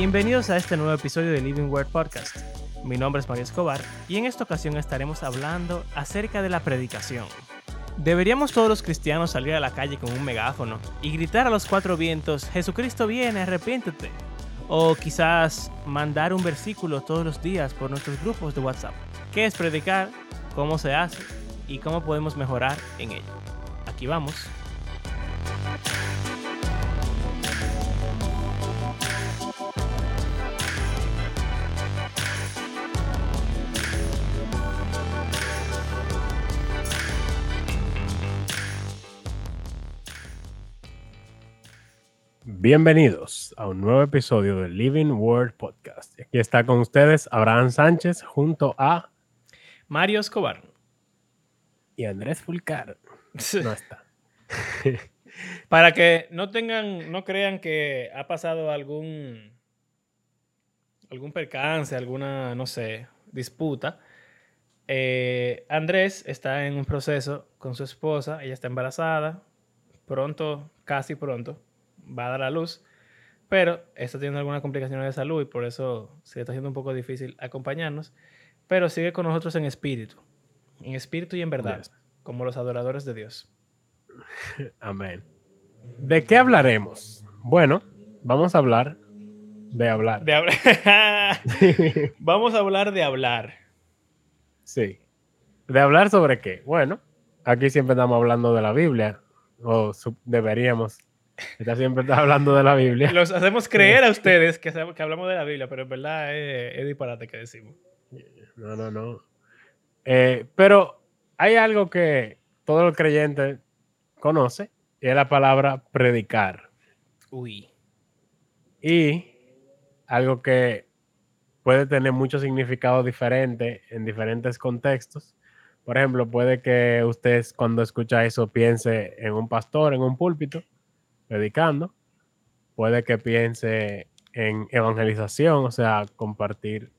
Bienvenidos a este nuevo episodio de Living Word Podcast. Mi nombre es Mario Escobar y en esta ocasión estaremos hablando acerca de la predicación. ¿Deberíamos todos los cristianos salir a la calle con un megáfono y gritar a los cuatro vientos, Jesucristo viene, arrepiéntete? O quizás mandar un versículo todos los días por nuestros grupos de WhatsApp. ¿Qué es predicar? ¿Cómo se hace? ¿Y cómo podemos mejorar en ello? Aquí vamos. Bienvenidos a un nuevo episodio del Living Word Podcast. Aquí está con ustedes Abraham Sánchez junto a Mario Escobar. y Andrés Fulcar. No está. Para que no tengan, no crean que ha pasado algún algún percance, alguna, no sé, disputa. eh, Andrés está en un proceso con su esposa, ella está embarazada, pronto, casi pronto, va a dar a luz, pero está teniendo algunas complicaciones de salud y por eso se le está haciendo un poco difícil acompañarnos, pero sigue con nosotros en espíritu, en espíritu y en verdad, Yes. como los adoradores de Dios. Amén. ¿De qué hablaremos? Bueno, vamos a hablar de hablar. De hablar. Vamos a hablar de hablar. sí. ¿De hablar sobre qué? Bueno, aquí siempre estamos hablando de la Biblia, o deberíamos. Está siempre está hablando de la Biblia. Los hacemos creer a ustedes que, que hablamos de la Biblia, pero en verdad es, es disparate que decimos. No, no, no. Eh, pero hay algo que todo el creyente conoce y es la palabra predicar. Uy. Y algo que puede tener muchos significados diferentes en diferentes contextos. Por ejemplo, puede que usted cuando escucha eso piense en un pastor, en un púlpito, predicando. Puede que piense en evangelización, o sea, compartir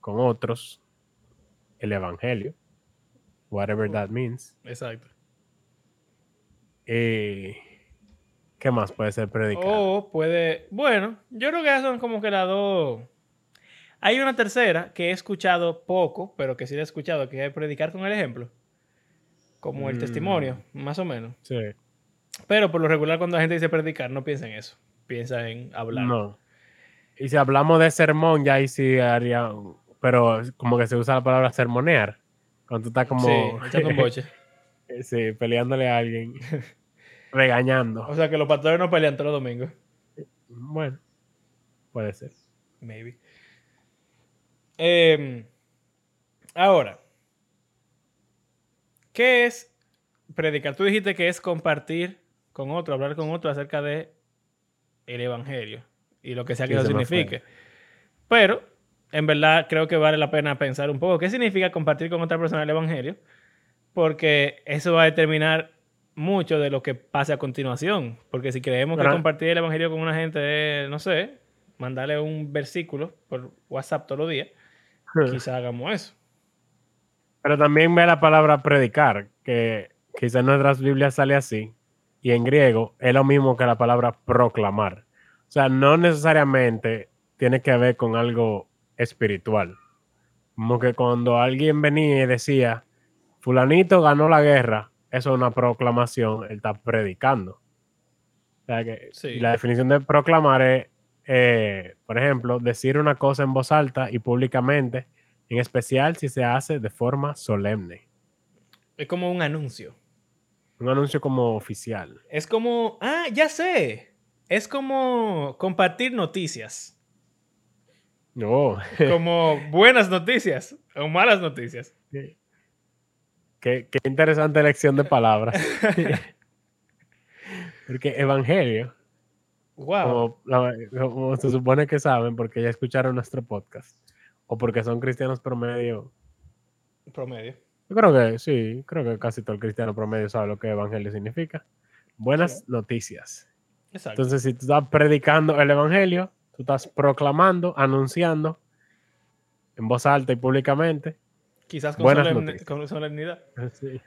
con otros el evangelio, whatever that means. Exacto. Y ¿qué más puede ser predicar? O puede. Bueno, yo creo que son como que las dos. Hay una tercera que he escuchado poco, pero que sí la he escuchado, que es predicar con el ejemplo. Como el Mm. testimonio, más o menos. Sí. Pero por lo regular, cuando la gente dice predicar, no piensa en eso. Piensa en hablar. No. Y si hablamos de sermón, ya ahí sí haría. Pero como que se usa la palabra sermonear. Cuando tú estás como. Sí, boche. sí, peleándole a alguien. regañando. O sea que los pastores no pelean todos los domingos. Bueno, puede ser. Maybe. Em, ahora, ¿qué es predicar? Tú dijiste que es compartir con otro, hablar con otro acerca de el evangelio y lo que sea que Sí, eso se signifique. Pero, en verdad, creo que vale la pena pensar un poco qué significa compartir con otra persona el evangelio, porque eso va a determinar mucho de lo que pase a continuación. Porque si creemos que compartir el evangelio con una gente es, no sé, mandarle un versículo por WhatsApp todos los días, quizá hagamos eso. Pero también ve la palabra predicar, que quizás en nuestras Biblias sale así. Y en griego es lo mismo que la palabra proclamar. O sea, no necesariamente tiene que ver con algo espiritual. Como que cuando alguien venía y decía, fulanito ganó la guerra, eso es una proclamación, él está predicando. O sea que Sí. la definición de proclamar es, eh, por ejemplo, decir una cosa en voz alta y públicamente, en especial si se hace de forma solemne. Es como un anuncio. Un anuncio como oficial. Es como, ah, ya sé. Es como compartir noticias. No. Como buenas noticias o malas noticias. qué, qué interesante elección de palabras. Porque evangelio, Wow. como, la- como se supone que saben, porque ya escucharon nuestro podcast, o porque son cristianos promedio. Promedio. Yo creo que sí, creo que casi todo el cristiano promedio sabe lo que evangelio significa. Buenas noticias. Exacto. Entonces, si tú estás predicando el evangelio, tú estás proclamando, anunciando en voz alta y públicamente. Quizás con, solemne- solemnidad. Sí.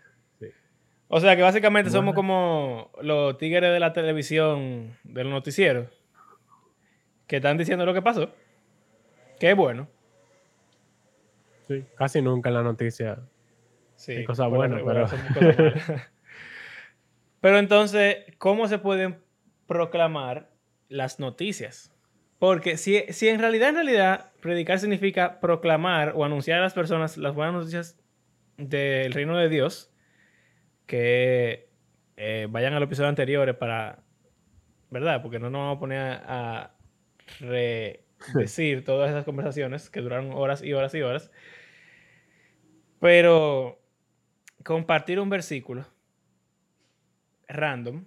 O sea que básicamente somos como los tigres de la televisión, del noticiero. que están diciendo lo que pasó. Que es bueno. Sí, casi nunca en la noticia Sí, hay cosas buenas, pero... Pero entonces, ¿cómo se pueden proclamar las noticias? Porque si, si en realidad, en realidad, predicar significa proclamar o anunciar a las personas las buenas noticias del reino de Dios, que eh, vayan a los episodios anteriores para, ¿verdad? Porque no nos vamos a poner a, a redecir todas esas conversaciones que duraron horas y horas y horas. Pero compartir un versículo random,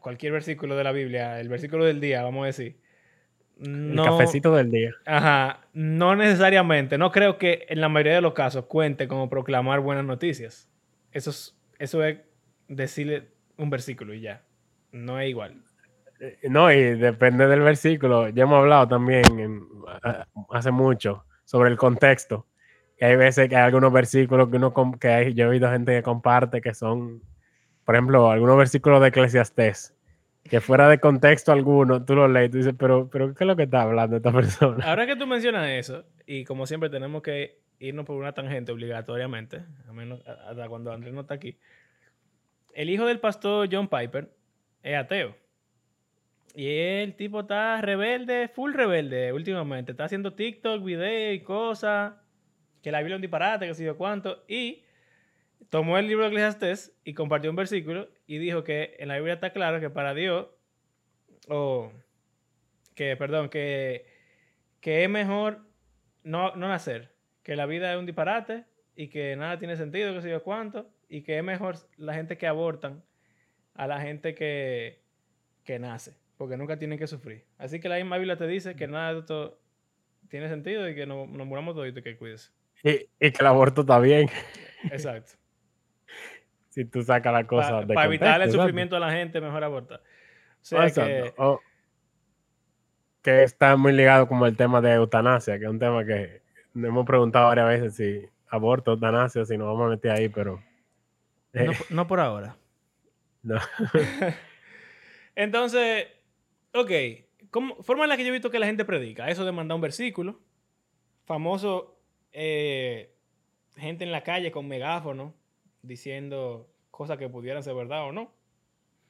cualquier versículo de la Biblia, el versículo del día, vamos a decir. El No, cafecito del día. Ajá, no necesariamente. No creo que en la mayoría de los casos cuente como proclamar buenas noticias. Eso es, eso es decirle un versículo y ya. No es igual. Eh, No, y depende del versículo. Ya hemos hablado también en- hace mucho sobre el contexto. Y hay veces que hay algunos versículos que uno que hay, yo he oído gente que comparte que son, por ejemplo, algunos versículos de Eclesiastés, que fuera de contexto alguno, tú lo lees y dices, pero, pero ¿qué es lo que está hablando esta persona? Ahora que tú mencionas eso, y como siempre tenemos que irnos por una tangente obligatoriamente, a menos hasta cuando Andrés no está aquí. El hijo del pastor John Piper es ateo. Y el tipo está rebelde, full rebelde últimamente. Está haciendo TikTok, videos y cosas. Que la Biblia es un disparate, que sé yo cuánto. Y tomó el libro de Eclesiastés y compartió un versículo y dijo que en la Biblia está claro que para Dios, o que, perdón, que, que es mejor no, no nacer, que la vida es un disparate y que nada tiene sentido, que sé yo cuánto, y que es mejor la gente que abortan a la gente que, que nace, porque nunca tienen que sufrir. Así que la misma Biblia te dice que nada de esto tiene sentido y que no- nos muramos todos y que cuides. Y, y que el aborto está bien Exacto. si tú sacas la cosa Para de evitar el sufrimiento a la gente, mejor abortar. O sea Exacto. que, O- que está muy ligado como el tema de eutanasia, que es un tema que nos hemos preguntado varias veces si aborto, eutanasia, si nos vamos a meter ahí, pero eh, no, no por ahora. no. Entonces, ok, ¿cómo- forma en la que yo he visto que la gente predica, eso de mandar un versículo, famoso, eh, gente en la calle con megáfono diciendo cosas que pudieran ser verdad o no,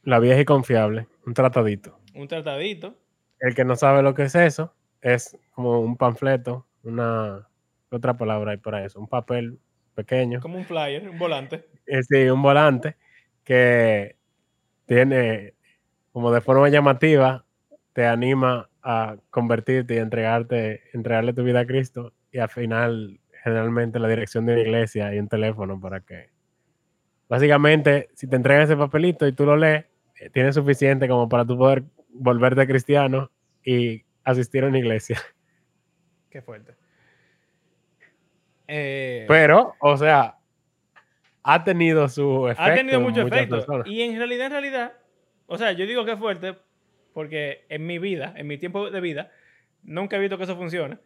La vieja y confiable, un tratadito. un tratadito, El que no sabe lo que es eso, es como un panfleto, una ¿qué otra palabra hay para eso, un papel pequeño, como un flyer, un volante. eh, sí, un volante que tiene como de forma llamativa, te anima a convertirte y entregarte, entregarle tu vida a Cristo y al final generalmente la dirección de una iglesia y un teléfono para que básicamente si te entregan ese papelito y tú lo lees, eh, tienes suficiente como para tú poder volverte cristiano y asistir a una iglesia. Qué fuerte. Eh, Pero, o sea, ha tenido su efecto. ha tenido en mucho efecto. personas. Y en realidad, en realidad, o sea, yo digo que es fuerte porque en mi vida, en mi tiempo de vida, nunca he visto que eso funcione.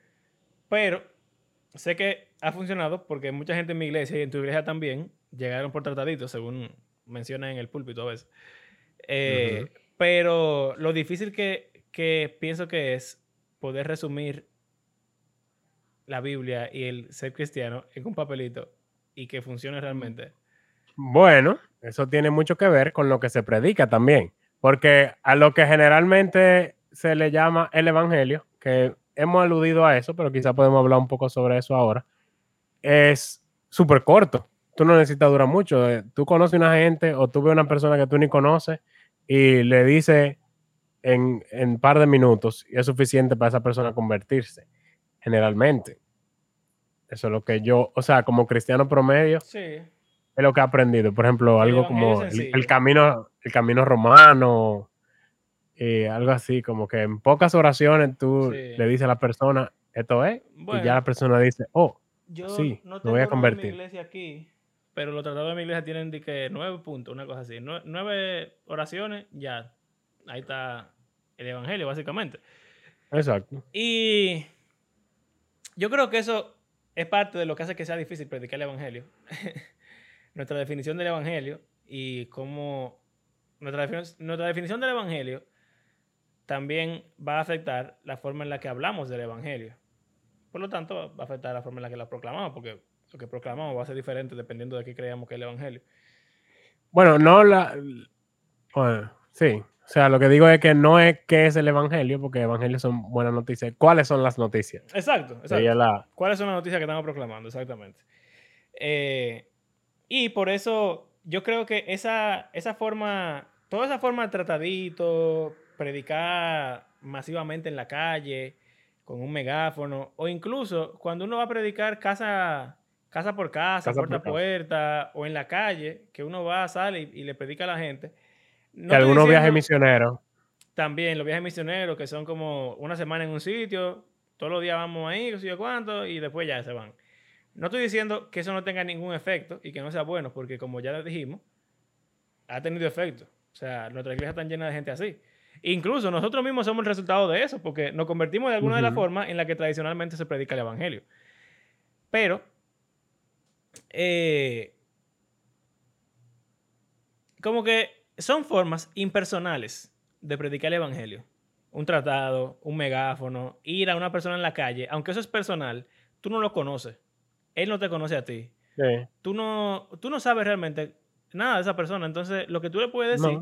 Pero sé que ha funcionado porque mucha gente en mi iglesia y en tu iglesia también llegaron por trataditos, según menciona en el púlpito a veces. Eh. Pero lo difícil que, que pienso que es poder resumir la Biblia y el ser cristiano en un papelito y que funcione realmente. Bueno, eso tiene mucho que ver con lo que se predica también, porque a lo que generalmente se le llama el Evangelio, que hemos aludido a eso, pero quizá podemos hablar un poco sobre eso ahora, es súper corto. Tú no necesitas durar mucho. Eh, Tú conoces una gente o tú ves una persona que tú ni conoces y le dices en un par de minutos y es suficiente para esa persona convertirse, generalmente. Eso es lo que yo, o sea, como cristiano promedio, Sí. es lo que he aprendido. Por ejemplo, algo como el, el camino, el camino romano, eh, algo así, como que en pocas oraciones tú Sí. le dices a la persona, esto es, y ya la persona dice, oh, Yo Sí, no me tengo voy a uno en mi convertir. iglesia aquí, pero los tratados de mi iglesia tienen de que nueve puntos, una cosa así. Nue- Nueve oraciones, ya. Ahí está el evangelio, básicamente. exacto. Y yo creo que eso es parte de lo que hace que sea difícil predicar el evangelio. nuestra definición del evangelio y cómo nuestra, nuestra definición del evangelio también va a afectar la forma en la que hablamos del Evangelio. Por lo tanto, va a afectar la forma en la que la proclamamos, porque lo que proclamamos va a ser diferente dependiendo de qué creamos que es el Evangelio. Bueno, no la... Bueno, sí. O sea, lo que digo es que no es qué es el Evangelio, porque el Evangelio son buenas noticias. ¿Cuáles son las noticias? Exacto, exacto. ¿Cuáles son las noticias que estamos proclamando? Exactamente. Eh, y por eso yo creo que esa, esa forma, toda esa forma de tratadito, predicar masivamente en la calle, con un megáfono, o incluso cuando uno va a predicar casa, casa por casa, puerta a puerta, o en la calle, que uno va, sale y, y le predica a la gente no algunos viajes misioneros. También los viajes misioneros, que son como una semana en un sitio, todos los días vamos ahí, no sé yo cuánto, y después ya se van. No estoy diciendo que eso no tenga ningún efecto y que no sea bueno, porque como ya les dijimos, ha tenido efecto. O sea, nuestra iglesia está llena de gente así. Incluso nosotros mismos somos el resultado de eso, porque nos convertimos de alguna de las formas en la que tradicionalmente se predica el Evangelio. Pero, eh, como que son formas impersonales de predicar el evangelio. Un tratado, un megáfono, ir a una persona en la calle, aunque eso es personal, tú no lo conoces. Él no te conoce a ti. Tú, no, tú no sabes realmente nada de esa persona. Entonces, lo que tú le puedes decir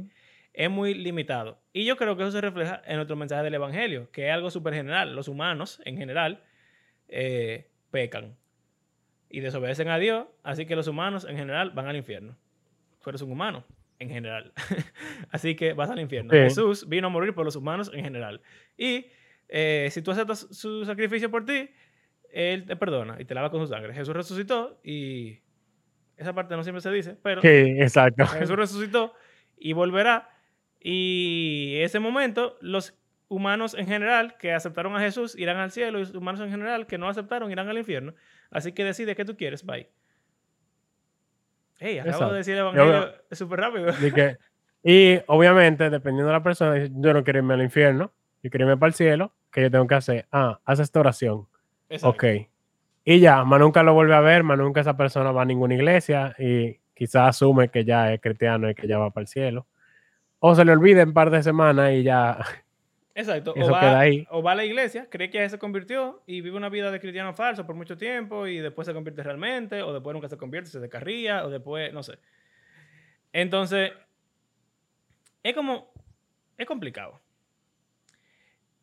es muy limitado. Y yo creo que eso se refleja en nuestro mensaje del Evangelio, que es algo súper general. Los humanos, en general, eh, pecan y desobedecen a Dios, así que los humanos, en general, van al infierno. Tú eres un humano en general. Así que vas al infierno. Jesús vino a morir por los humanos en general. Y eh, si tú aceptas su sacrificio por ti, Él te perdona y te lava con su sangre. Jesús resucitó y esa parte no siempre se dice, pero sí, exacto. Jesús resucitó y volverá. Y ese momento, los humanos en general que aceptaron a Jesús irán al cielo y los humanos en general que no aceptaron irán al infierno. Así que decide qué tú quieres, bye. Hey, acabo de decir el evangelio súper rápido. Y, obviamente, dependiendo de la persona, yo no quiero irme al infierno, yo quiero irme para el cielo, ¿qué yo tengo que hacer? Ah, haz esta oración. Ok. Y ya, más nunca lo vuelve a ver, más nunca esa persona va a ninguna iglesia y quizás asume que ya es cristiano y que ya va para el cielo. O se le olvida en un par de semanas y ya Exacto. o, va, o va a la iglesia, cree que ya se convirtió y vive una vida de cristiano falso por mucho tiempo y después se convierte realmente, o después nunca se convierte, se descarría, o después, no sé. Entonces, es como, es complicado.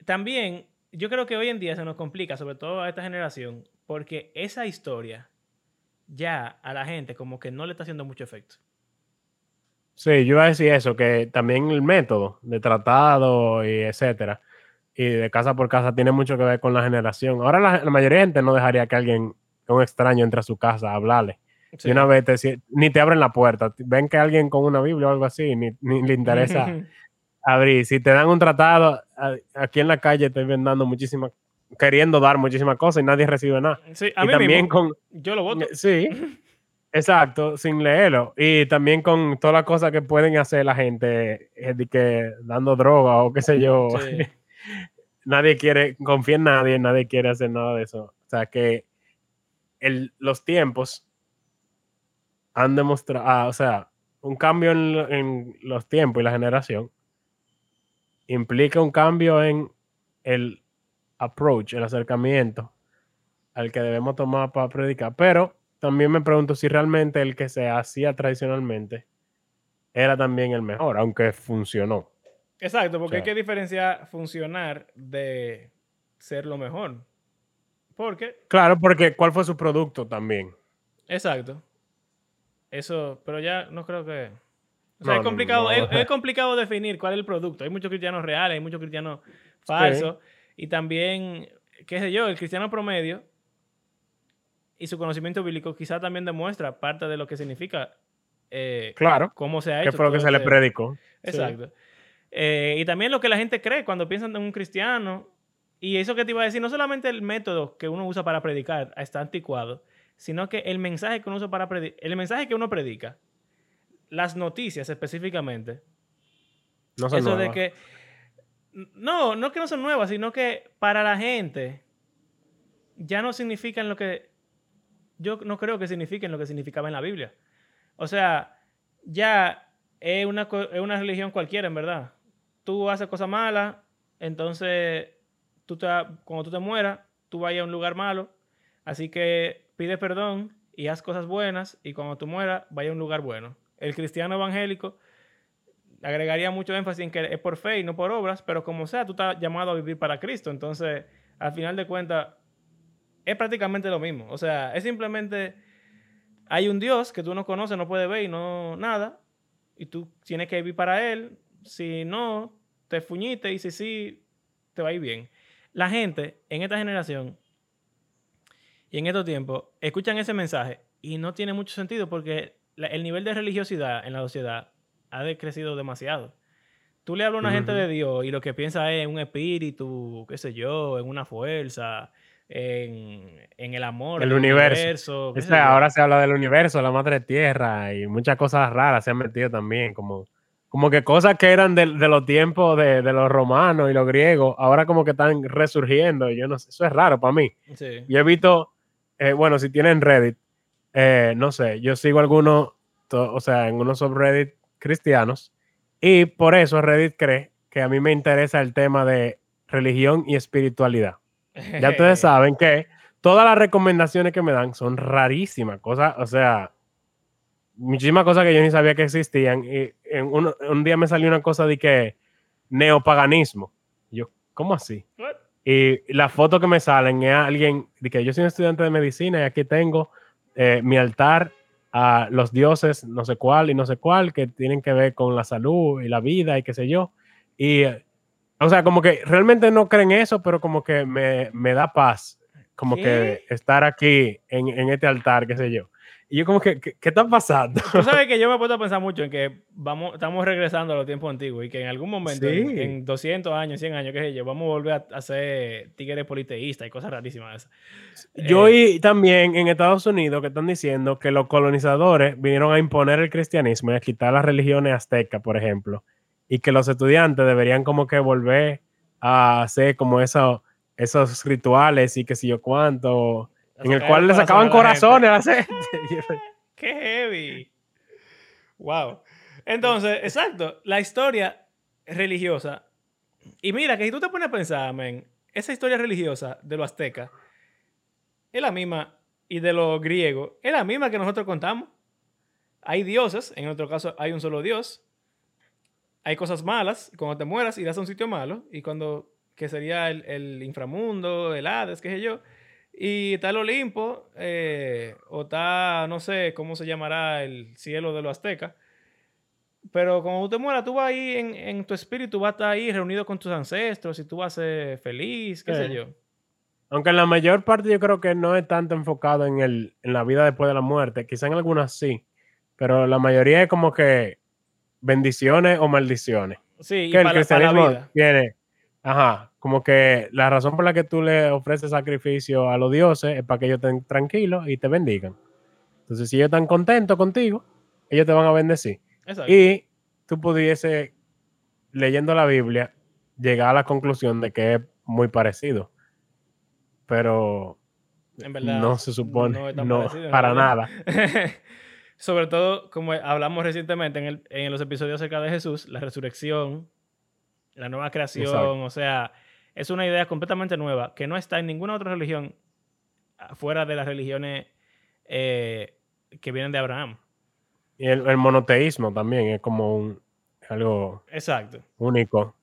También, yo creo que hoy en día se nos complica, sobre todo a esta generación, porque esa historia ya a la gente como que no le está haciendo mucho efecto. Sí, yo iba a decir eso, que también el método de tratado y etcétera, y de casa por casa tiene mucho que ver con la generación. Ahora la, mayoría de gente no dejaría que alguien, un extraño, entre a su casa a hablarle. Y una vez te, ni te abren la puerta, ven que alguien con una Biblia o algo así, ni, le interesa abrir. Si te dan un tratado, aquí en la calle te ven dando muchísimas, queriendo dar muchísimas cosas y nadie recibe nada. Sí, a y también con... Yo lo voto. Sí. Exacto, sin leerlo. Y también con todas las cosas que pueden hacer la gente, eh, que dando droga o qué sé yo. nadie quiere, confía en nadie, nadie quiere hacer nada de eso. O sea que el, los tiempos han demostrado, ah, o sea, un cambio en, en, los tiempos y la generación implica un cambio en el approach, el acercamiento al que debemos tomar para predicar. Pero también me pregunto si realmente el que se hacía tradicionalmente era también el mejor, aunque funcionó. Exacto, porque hay que diferenciar funcionar de ser lo mejor. Porque. Claro, porque ¿cuál fue su producto también? Exacto. Eso, pero ya no creo que. O sea, es, complicado, es, complicado definir cuál es el producto. Hay muchos cristianos reales, hay muchos cristianos falsos. Y también, qué sé yo, el cristiano promedio y su conocimiento bíblico quizá también demuestra parte de lo que significa eh, claro, cómo se ha hecho. Que fue lo que se le este predicó. Exacto. Eh, y también lo que la gente cree cuando piensan en un cristiano. Y eso que te iba a decir, no solamente el método que uno usa para predicar está anticuado, sino que el mensaje que uno usa para predicar, el mensaje que uno predica, las noticias específicamente, no son eso de que no, no que no son nuevas, sino que para la gente ya no significan lo que yo no creo que signifiquen lo que significaba en la Biblia. O sea, ya es una, es una religión cualquiera, en verdad. Tú haces cosas malas entonces tú te, cuando tú te mueras, tú vayas a un lugar malo. Así que pide perdón y haz cosas buenas y cuando tú mueras, vaya a un lugar bueno. El cristiano evangélico agregaría mucho énfasis en que es por fe y no por obras, pero como sea, tú estás llamado a vivir para Cristo. Entonces, al final de cuentas, es prácticamente lo mismo. O sea, es simplemente, hay un Dios que tú no conoces, no puedes ver y no nada, y tú tienes que vivir para Él. Si no, te fuñiste y si sí, te va a ir bien. La gente en esta generación y en estos tiempos escuchan ese mensaje y no tiene mucho sentido porque el nivel de religiosidad en la sociedad ha decrecido demasiado. Tú le hablas a una gente de Dios y lo que piensa es en un espíritu, qué sé yo, en una fuerza, en, el amor, el universo. ahora se habla del universo, la madre tierra y muchas cosas raras se han metido también, como, como que cosas que eran de, los tiempos de, los romanos y los griegos, ahora como que están resurgiendo. Yo no sé, eso es raro para mí. Yo he visto, eh, bueno, si tienen Reddit, eh, no sé, yo sigo algunos, o sea, en unos subreddit cristianos y por eso Reddit cree que a mí me interesa el tema de religión y espiritualidad. Ya ustedes saben que todas las recomendaciones que me dan son rarísimas, cosas, o sea, muchísimas cosas que yo ni sabía que existían. Y en un, día me salió una cosa de que neopaganismo. yo, ¿cómo así? Y la foto que me salen es alguien de que yo soy un estudiante de medicina y aquí tengo eh, mi altar a los dioses, no sé cuál y no sé cuál, que tienen que ver con la salud y la vida y qué sé yo. Y, o sea, como que realmente no creen eso, pero como que me, me da paz, como que estar aquí en, en, este altar, qué sé yo. Y yo como que, ¿qué, está pasando? Tú sabes que yo me he puesto a pensar mucho en que vamos, estamos regresando a los tiempos antiguos y que en algún momento, en, 200 años, 100 años, qué sé yo, vamos a volver a, hacer tigres politeístas y cosas rarísimas. Yo y eh, también en Estados Unidos que están diciendo que los colonizadores vinieron a imponer el cristianismo y a quitar las religiones aztecas, por ejemplo, y que los estudiantes deberían como que volver a hacer como eso, esos rituales y que si yo cuánto en el cual le sacaban corazones a la gente. ¡Qué heavy! Wow. Entonces, exacto, la historia religiosa. Y mira, que si tú te pones a pensar, men, esa historia religiosa de los aztecas es la misma, y de los griegos, es la misma que nosotros contamos. Hay dioses, en otro caso hay un solo dios. Hay cosas malas, cuando te mueras irás a un sitio malo, y cuando, que sería el, el inframundo, el Hades, qué sé yo, y está el Olimpo, eh, o está, no sé cómo se llamará el cielo de los aztecas. Pero cuando tú te mueras, tú vas ahí en, tu espíritu, vas a estar ahí reunido con tus ancestros y tú vas a ser feliz, qué sé yo. Aunque en la mayor parte yo creo que no es tanto enfocado en, el, en la vida después de la muerte. Quizá en algunas sí. Pero la mayoría es como que bendiciones o maldiciones. Sí, que y el cristianismo tiene. Ajá, como que la razón por la que tú le ofreces sacrificio a los dioses es para que ellos estén tranquilos y te bendigan. Entonces, si ellos están contentos contigo, ellos te van a bendecir. Y tú pudiese, leyendo la Biblia, llegar a la conclusión de que es muy parecido. Pero en verdad, no se supone, no, para nada. Sobre todo, como hablamos recientemente en, en, los episodios acerca de Jesús, la resurrección, la nueva creación, o sea, es una idea completamente nueva que no está en ninguna otra religión fuera de las religiones eh, que vienen de Abraham. Y el, monoteísmo también es como un algo Exacto. único,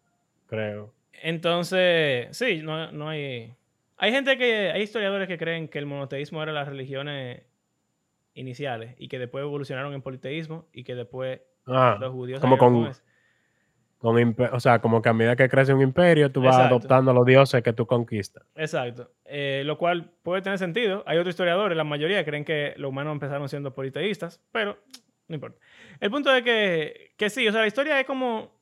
creo. Entonces, sí, no, hay... Hay gente que, hay historiadores que creen que el monoteísmo era las religiones iniciales y que después evolucionaron en politeísmo y que después ah, los judíos... Como con, o sea, como que a medida que crece un imperio, tú vas adoptando a los dioses que tú conquistas. Exacto. Eh, lo cual puede tener sentido. Hay otros historiadores, la mayoría creen que los humanos empezaron siendo politeístas, pero no importa. El punto es que, que sí, o sea, la historia es como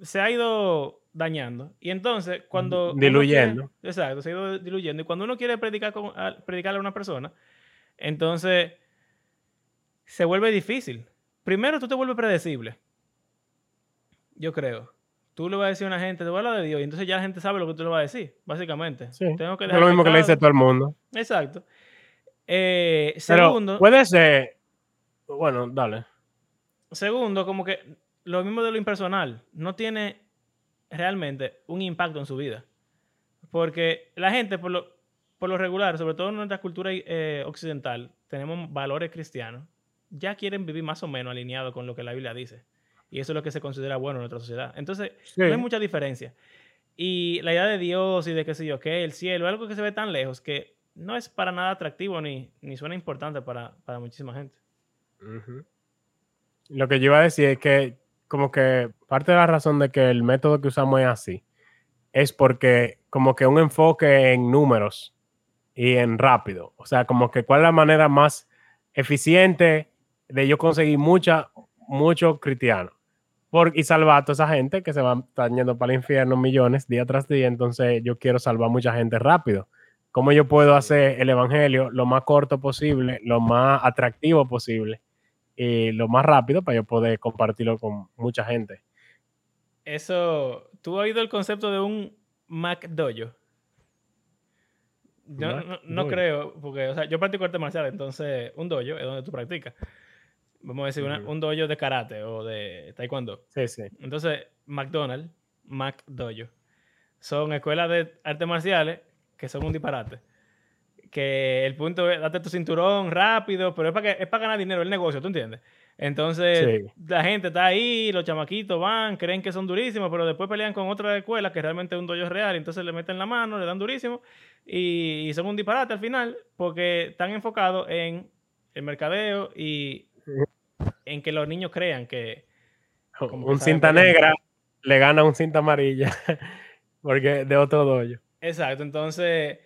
se ha ido dañando. Y entonces, cuando... Diluyendo. exacto, se ha ido diluyendo. Y cuando uno quiere predicar con, a, predicarle a una persona, entonces se vuelve difícil. Primero, tú te vuelves predecible. Yo creo. Tú le vas a decir a una gente, te voy a hablar de Dios, y entonces ya la gente sabe lo que tú le vas a decir, básicamente. Sí. Tengo que es lo mismo que le dice todo el mundo. Exacto. Eh, segundo. puede ser. Bueno, dale. Segundo, como que lo mismo de lo impersonal. No tiene realmente un impacto en su vida. Porque la gente, por lo, por lo regular, sobre todo en nuestra cultura eh, occidental, tenemos valores cristianos, ya quieren vivir más o menos alineados con lo que la Biblia dice. Y eso es lo que se considera bueno en nuestra sociedad. Entonces, no hay mucha diferencia. Y la idea de Dios y de qué sé yo, que el cielo, algo que se ve tan lejos que no es para nada atractivo ni, ni suena importante para, para muchísima gente. Lo que yo iba a decir es que como que parte de la razón de que el método que usamos es así es porque como que un enfoque en números y en rápido. O sea, como que cuál es la manera más eficiente de yo conseguir mucha, muchos cristianos. Por, y salvar a toda esa gente que se va yendo para el infierno millones día tras día. Entonces yo quiero salvar mucha gente rápido. ¿Cómo yo puedo hacer el evangelio lo más corto posible, lo más atractivo posible y lo más rápido para yo poder compartirlo con mucha gente? Eso, ¿tú has oído el concepto de un MacDojo? Yo no, creo, porque o sea, yo practico arte marcial, entonces un dojo es donde tú practicas. Vamos a decir, un dojo de karate o de taekwondo. Sí, sí. Entonces, McDonald's, McDojo, son escuelas de artes marciales que son un disparate. Que el punto es, date tu cinturón rápido, pero es para, que, es para ganar dinero el negocio, ¿tú entiendes? Entonces, la gente está ahí, los chamaquitos van, creen que son durísimos, pero después pelean con otra escuela que realmente es un dojo real, entonces le meten la mano, le dan durísimo y, son un disparate al final porque están enfocados en el mercadeo y en que los niños crean que... un cinta negra le gana un cinta amarilla porque de otro dojo. Exacto, entonces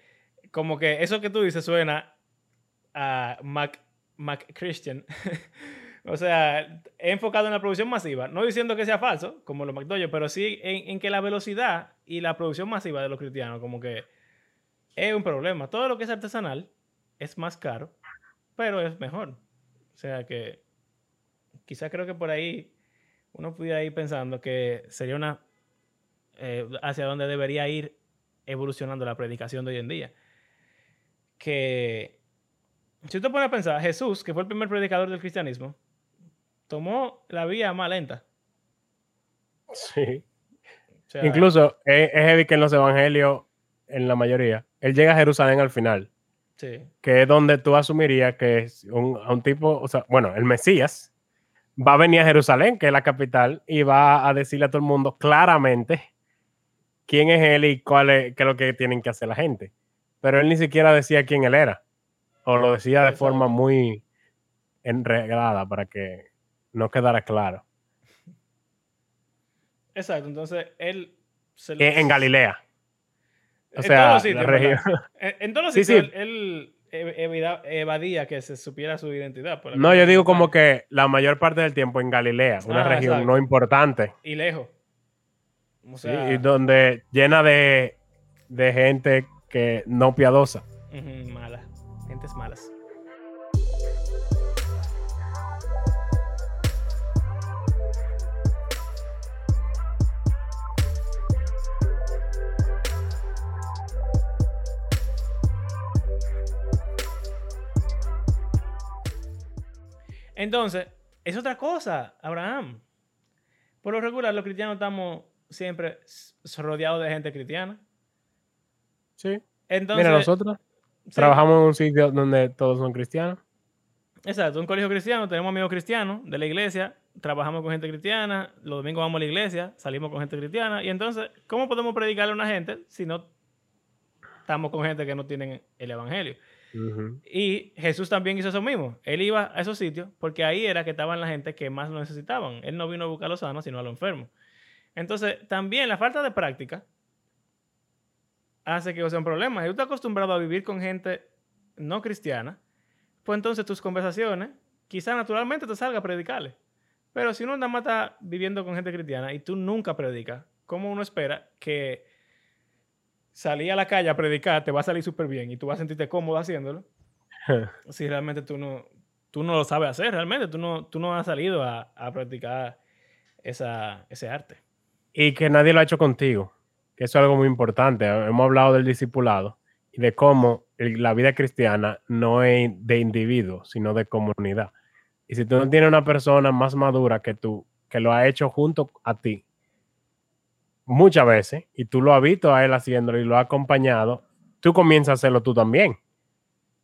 como que eso que tú dices suena a Mac, Mac Christian. O sea, he enfocado en la producción masiva. No diciendo que sea falso, como los McDonald's, pero sí en, que la velocidad y la producción masiva de los cristianos, como que es un problema. Todo lo que es artesanal es más caro, pero es mejor. O sea que quizás creo que por ahí uno pudiera ir pensando que sería una eh, hacia donde debería ir evolucionando la predicación de hoy en día. Que si tú te pones a pensar, Jesús, que fue el primer predicador del cristianismo, tomó la vía más lenta. Sí. Incluso es, heavy que en los evangelios, en la mayoría, él llega a Jerusalén al final. Sí. Que es donde tú asumirías que es un, un tipo, o sea, bueno, el Mesías va a venir a Jerusalén, que es la capital, y va a decirle a todo el mundo claramente quién es él y cuál es, qué es lo que tienen que hacer la gente. Pero él ni siquiera decía quién él era. O lo decía de forma muy enreglada para que no quedara claro. Exacto, entonces él... En Galilea. O en sea, todos los sitios, en, todos los sitios él, evadía que se supiera su identidad. no, yo digo como que la mayor parte del tiempo en Galilea, una ah, región no importante. Y lejos. sí, y donde llena de, de gente que no piadosa. mala, gentes malas. Entonces, es otra cosa, Abraham. Por lo regular, los cristianos estamos siempre rodeados de gente cristiana. Sí. Entonces, Mira, nosotros trabajamos en un sitio donde todos son cristianos. Exacto, un colegio cristiano, tenemos amigos cristianos de la iglesia, trabajamos con gente cristiana, los domingos vamos a la iglesia, salimos con gente cristiana. Y entonces, ¿cómo podemos predicarle a una gente si no estamos con gente que no tienen el evangelio? Y Jesús también hizo eso mismo. Él iba a esos sitios porque ahí era que estaban la gente que más lo necesitaban. Él no vino a buscar a los sanos, sino a los enfermos. Entonces, también la falta de práctica hace que sea un problema. Si tú estás acostumbrado a vivir con gente no cristiana, pues entonces tus conversaciones, quizá naturalmente te salga a predicarle. Pero si uno nada más está viviendo con gente cristiana y tú nunca predicas, ¿cómo uno espera que salir a la calle a predicar te va a salir súper bien y tú vas a sentirte cómodo haciéndolo. si realmente tú no, tú no lo sabes hacer, realmente tú no, tú no has salido a, practicar esa, ese arte. Y que nadie lo ha hecho contigo, que eso es algo muy importante. Hemos hablado del discipulado y de cómo la vida cristiana no es de individuo, sino de comunidad. Y si tú no tienes una persona más madura que tú, que lo ha hecho junto a ti, muchas veces y tú lo has visto a él haciéndolo y lo has acompañado, tú comienzas a hacerlo tú también.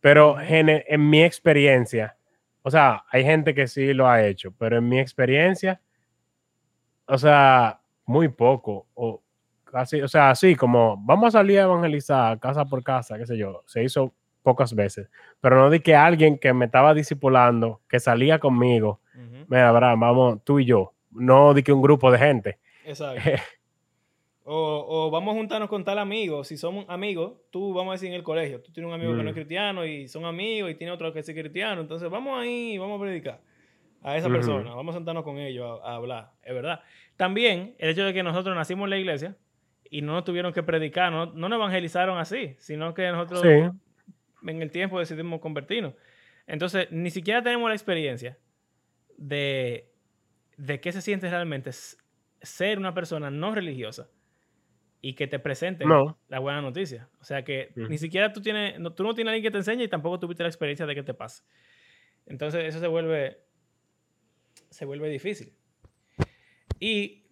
Pero en, en mi experiencia, o sea, hay gente que sí lo ha hecho, pero en mi experiencia, o sea, muy poco. O casi, o sea, así como vamos a salir a evangelizar casa por casa, qué sé yo, se hizo pocas veces. Pero no di que alguien que me estaba discipulando, que salía conmigo, mira, vamos, tú y yo. No di que un grupo de gente. Exacto. O, vamos a juntarnos con tal amigo. Si somos amigos, tú vamos a decir en el colegio, tú tienes un amigo que no es mm. cristiano y son amigos y tiene otro que es cristiano. Entonces vamos ahí, vamos a predicar a esa persona. Vamos a sentarnos con ellos a, hablar. Es verdad. También el hecho de que nosotros nacimos en la iglesia y no nos tuvieron que predicar, no, no nos evangelizaron así, sino que nosotros en el tiempo decidimos convertirnos. Entonces, ni siquiera tenemos la experiencia de, de qué se siente realmente ser una persona no religiosa y que te presente la buena noticia. O sea que ni siquiera tú tienes, no, tú no tienes alguien que te enseñe y tampoco tuviste la experiencia de que te pase. Entonces eso se vuelve, se vuelve difícil. Y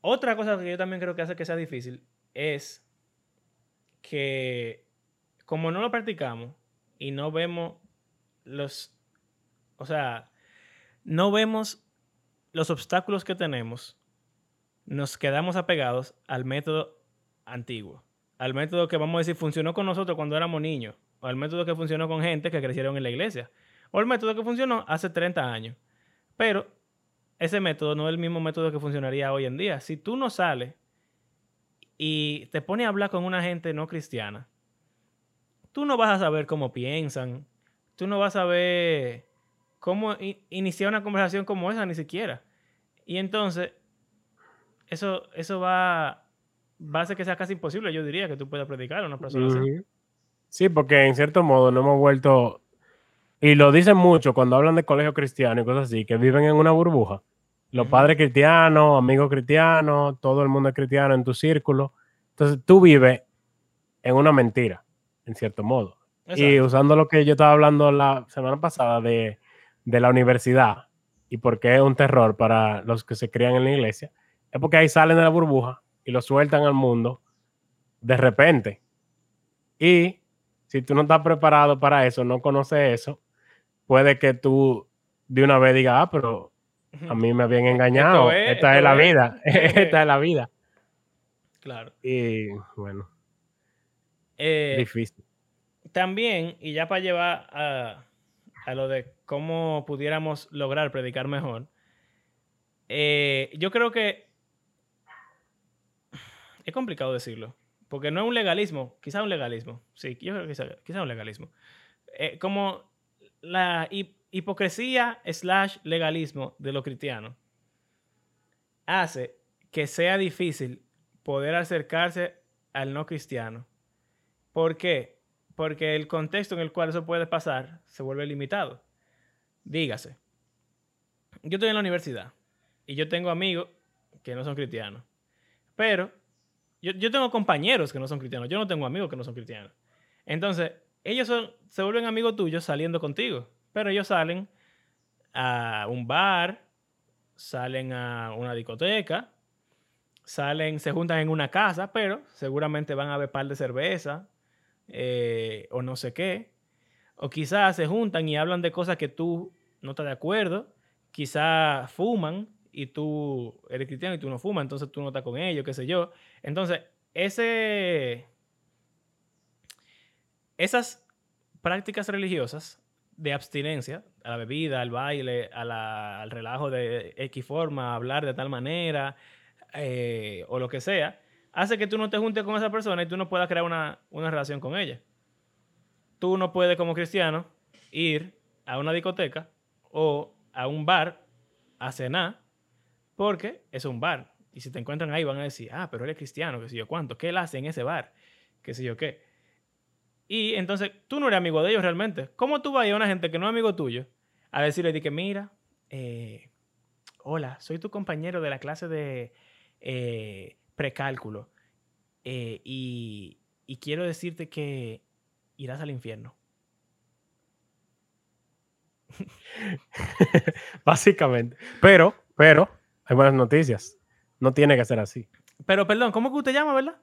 otra cosa que yo también creo que hace que sea difícil es que como no lo practicamos y no vemos los, o sea, no vemos los obstáculos que tenemos nos quedamos apegados al método antiguo, al método que vamos a decir funcionó con nosotros cuando éramos niños, o al método que funcionó con gente que crecieron en la iglesia, o el método que funcionó hace 30 años. Pero ese método no es el mismo método que funcionaría hoy en día. Si tú no sales y te pones a hablar con una gente no cristiana, tú no vas a saber cómo piensan, tú no vas a saber cómo iniciar una conversación como esa ni siquiera. Y entonces eso, eso va, va a hacer que sea casi imposible, yo diría, que tú puedas predicar a una persona así. Sí, porque en cierto modo no hemos vuelto, y lo dicen mucho cuando hablan de colegio cristiano y cosas así, que viven en una burbuja. Los padres cristianos, amigos cristianos, todo el mundo es cristiano en tu círculo. Entonces tú vives en una mentira, en cierto modo. Y usando lo que yo estaba hablando la semana pasada de, de la universidad y por qué es un terror para los que se crían en la iglesia, es porque ahí salen de la burbuja y lo sueltan al mundo de repente. Y si tú no estás preparado para eso, no conoces eso, puede que tú de una vez digas, ah, pero a mí me habían engañado. esta es la vida. esta es la vida. Claro. Y bueno. Eh, difícil. También, y ya para llevar a, a, lo de cómo pudiéramos lograr predicar mejor, eh, yo creo que es complicado decirlo, porque no es un legalismo, quizá un legalismo, sí, yo creo que quizá, un legalismo. Eh, como la hipocresía slash legalismo de los cristianos hace que sea difícil poder acercarse al no cristiano. ¿Por qué? Porque el contexto en el cual eso puede pasar se vuelve limitado. Dígase, yo estoy en la universidad y yo tengo amigos que no son cristianos, pero yo, tengo compañeros que no son cristianos. Yo no tengo amigos que no son cristianos. Entonces, ellos se vuelven amigos tuyos saliendo contigo. Pero ellos salen a un bar, salen a una discoteca, salen, se juntan en una casa, pero seguramente van a beber par de cerveza eh, o no sé qué. O quizás se juntan y hablan de cosas que tú no estás de acuerdo. Quizás fuman y tú eres cristiano y tú no fumas, entonces tú no estás con ellos, qué sé yo. Entonces, ese, esas prácticas religiosas de abstinencia, a la bebida, al baile, al relajo de X forma, hablar de tal manera, eh, o lo que sea, hace que tú no te juntes con esa persona y tú no puedas crear una, una relación con ella. Tú no puedes como cristiano ir a una discoteca o a un bar a cenar porque es un bar. Y si te encuentran ahí van a decir, ah, pero él es cristiano, qué sé yo cuánto, ¿qué él hace en ese bar? Qué sé yo qué. Y entonces tú no eres amigo de ellos realmente. ¿Cómo tú vas a ir a una gente que no es amigo tuyo a decirle que mira, eh, hola, soy tu compañero de la clase de eh, precálculo eh, y, y quiero decirte que irás al infierno? Básicamente. Pero, pero, hay buenas noticias. No tiene que ser así. Pero perdón, ¿cómo que usted llama, verdad?